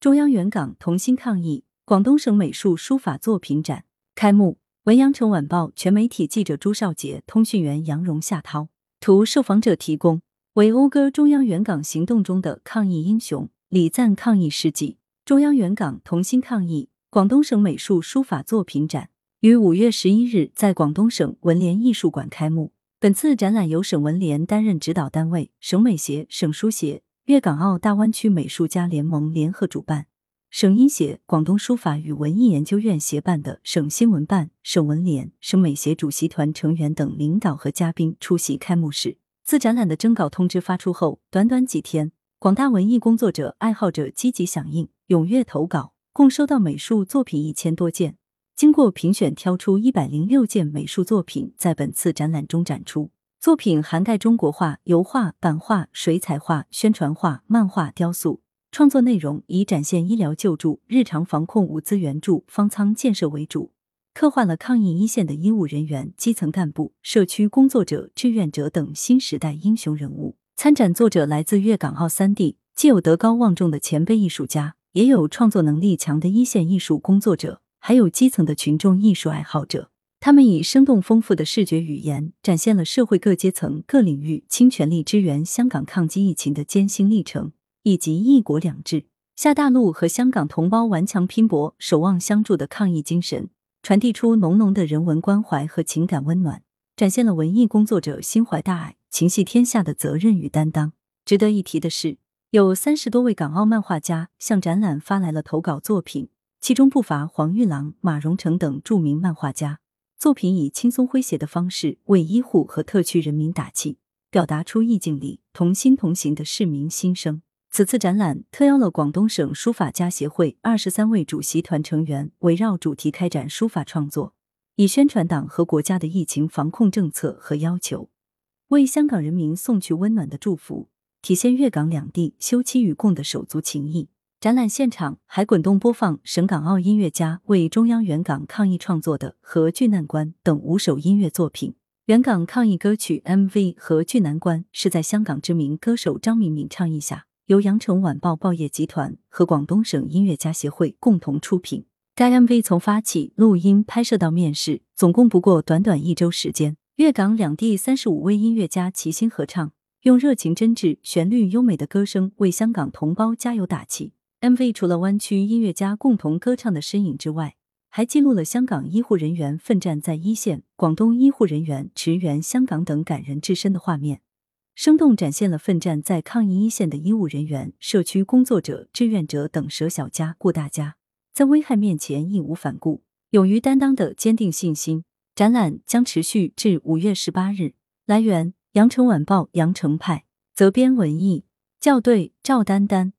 中央援港同心抗疫，广东省美术书法作品展开幕。文阳城晚报全媒体记者朱少杰，通讯员杨荣、夏涛。图受访者提供。为讴歌中央援港行动中的抗疫英雄，礼赞抗疫事迹。中央援港同心抗疫，广东省美术书法作品展于五月十一日在广东省文联艺术馆开幕。本次展览由省文联担任指导单位，省美协、省书协、粤港澳大湾区美术家联盟联合主办，省音协、广东书法与文艺研究院协办的省新闻办、省文联、省美协主席团成员等领导和嘉宾出席开幕式。自展览的征稿通知发出后，短短几天，广大文艺工作者、爱好者积极响应，踊跃投稿，共收到美术作品一千多件。经过评选，挑出一百零六件美术作品在本次展览中展出。作品涵盖中国画、油画、版画、水彩画、宣传画、漫画、雕塑。创作内容以展现医疗救助、日常防控物资援助、方舱建设为主，刻画了抗疫一线的医务人员、基层干部、社区工作者、志愿者等新时代英雄人物。参展作者来自粤港澳三地，既有德高望重的前辈艺术家，也有创作能力强的一线艺术工作者。还有基层的群众艺术爱好者，他们以生动丰富的视觉语言，展现了社会各阶层、各领域倾全力支援香港抗击疫情的艰辛历程，以及“一国两制”下大陆和香港同胞顽强拼搏、守望相助的抗疫精神，传递出浓浓的人文关怀和情感温暖，展现了文艺工作者心怀大爱、情系天下的责任与担当。值得一提的是，有三十多位港澳漫画家向展览发来了投稿作品。其中不乏黄玉郎、马荣成等著名漫画家，作品以轻松诙谐的方式为医护和特区人民打气，表达出意境里同心同行的市民心声。此次展览特邀了广东省书法家协会二十三位主席团成员，围绕主题开展书法创作，以宣传党和国家的疫情防控政策和要求，为香港人民送去温暖的祝福，体现粤港两地休戚与共的手足情谊。展览现场还滚动播放省港澳音乐家为中央援港抗疫创作的《和巨难关》等五首音乐作品。援港抗疫歌曲 MV《和巨难关》是在香港知名歌手张敏敏倡议下，由羊城晚报报业集团和广东省音乐家协会共同出品。该 MV 从发起、录音、拍摄到面世，总共不过短短一周时间。粤港两地三十五位音乐家齐心合唱，用热情真挚、旋律优美的歌声为香港同胞加油打气。MV 除了湾区音乐家共同歌唱的身影之外，还记录了香港医护人员奋战在一线、广东医护人员驰援香港等感人至深的画面，生动展现了奋战在抗疫一线的医务人员、社区工作者、志愿者等舍小家顾大家，在危害面前义无反顾、勇于担当的坚定信心。展览将持续至五月十八日。来源：羊城晚报羊城派，责编：文艺，校对：赵丹丹。